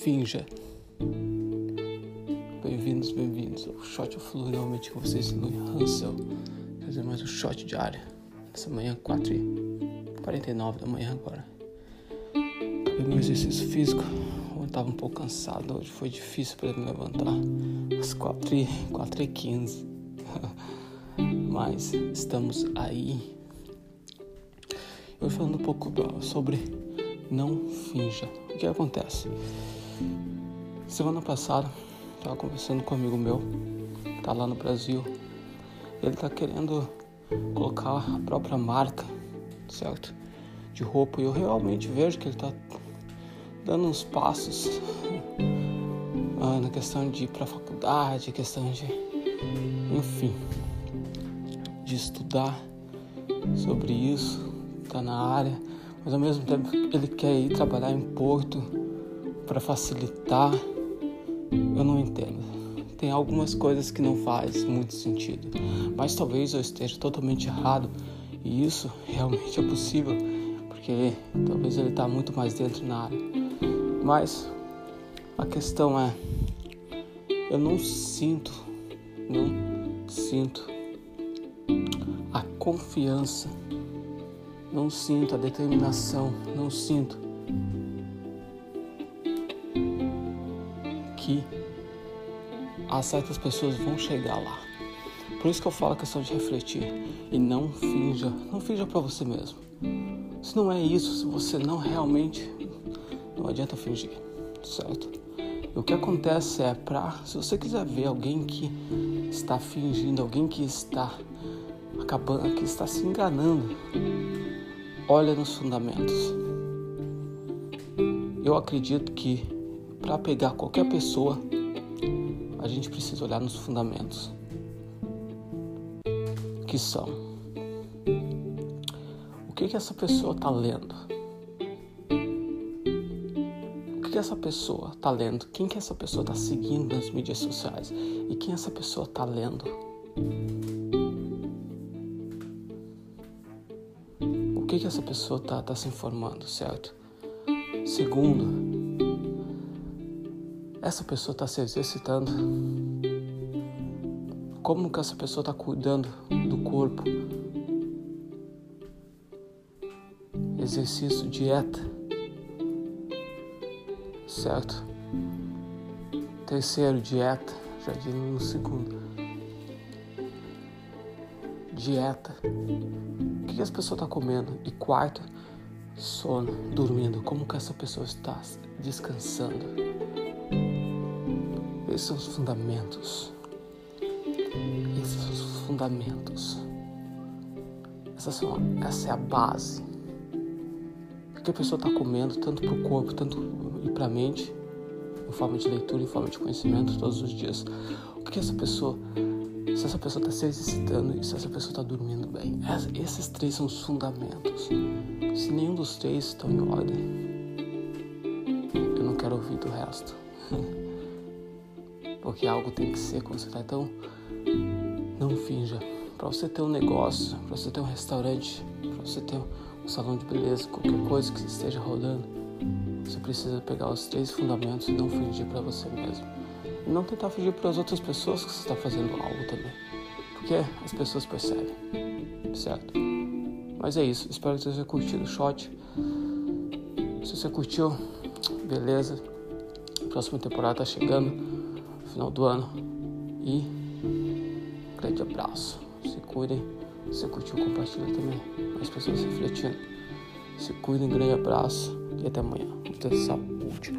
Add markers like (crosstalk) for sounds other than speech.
finja. Bem-vindos, bem-vindos ao Shot of Flu, realmente com vocês, Louis Hansel. Fazer mais um shot diário. Nessa manhã, 4h49 da manhã agora. Acabei meu exercício físico. Eu tava um pouco cansado, hoje foi difícil para me levantar. Às 4h15. (laughs) Mas estamos aí. Eu falando um pouco sobre não finja. O que acontece? Semana passada, estava conversando com um amigo meu, tá lá no Brasil. Ele tá querendo colocar a própria marca, certo? De roupa. E eu realmente vejo que ele tá dando uns passos ah, na questão de ir pra faculdade, questão de. Enfim. De estudar sobre isso, tá na área mas ao mesmo tempo ele quer ir trabalhar em Porto para facilitar. Eu não entendo. Tem algumas coisas que não faz muito sentido, mas talvez eu esteja totalmente errado e isso realmente é possível, porque talvez ele está muito mais dentro na área. Mas a questão é, eu não sinto, não sinto a confiança não sinto a determinação, não sinto que as certas pessoas vão chegar lá. Por isso que eu falo a questão de refletir e não finja, não finja para você mesmo. Se não é isso, se você não realmente, não adianta fingir, certo? E o que acontece é para, se você quiser ver alguém que está fingindo, alguém que está acabando, que está se enganando, olha nos fundamentos. Eu acredito que para pegar qualquer pessoa, a gente precisa olhar nos fundamentos. Que são o que, que essa pessoa está lendo? O que, que essa pessoa está lendo? Quem que essa pessoa está seguindo nas mídias sociais? E quem essa pessoa está lendo? que, que essa pessoa está tá se informando, certo? Segundo, essa pessoa está se exercitando. Como que essa pessoa está cuidando do corpo? Exercício, dieta, certo? Terceiro, dieta, já digo no segundo. Dieta que as pessoas estão tá comendo. E quarto, sono, dormindo. Como que essa pessoa está descansando? Esses são os fundamentos. Esses são os fundamentos. Essa, são, essa é a base. O que a pessoa está comendo, tanto para o corpo, tanto e para a mente, em forma de leitura, em forma de conhecimento, todos os dias. O que essa pessoa se essa pessoa está se exercitando e se essa pessoa está dormindo bem. Esses três são os fundamentos. Se nenhum dos três estão em ordem, eu não quero ouvir do resto. (laughs) Porque algo tem que ser está. Então, não finja. Para você ter um negócio, para você ter um restaurante, para você ter um salão de beleza, qualquer coisa que esteja rodando, você precisa pegar os três fundamentos e não fingir para você mesmo e não tentar fugir para as outras pessoas que você está fazendo algo também. Porque as pessoas percebem, certo? Mas é isso, espero que você tenha curtido o shot. Se você curtiu, beleza. A próxima temporada tá chegando, final do ano. E grande abraço. Se cuidem. Se curtiu, compartilha também. Mais pessoas refletindo. Se cuidem, grande abraço e até amanhã. Muita saúde.